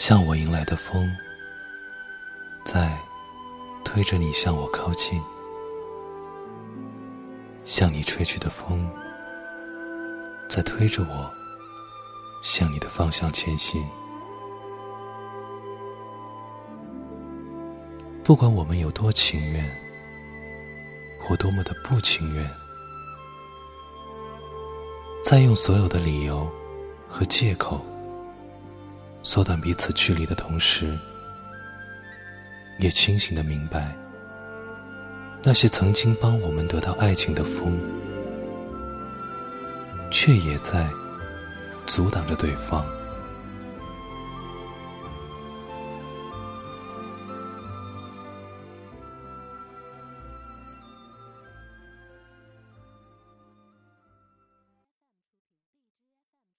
向我迎来的风，在推着你向我靠近；向你吹去的风，在推着我向你的方向前行。不管我们有多情愿，或多么的不情愿，再用所有的理由和借口。缩短彼此距离的同时，也清醒的明白，那些曾经帮我们得到爱情的风，却也在阻挡着对方。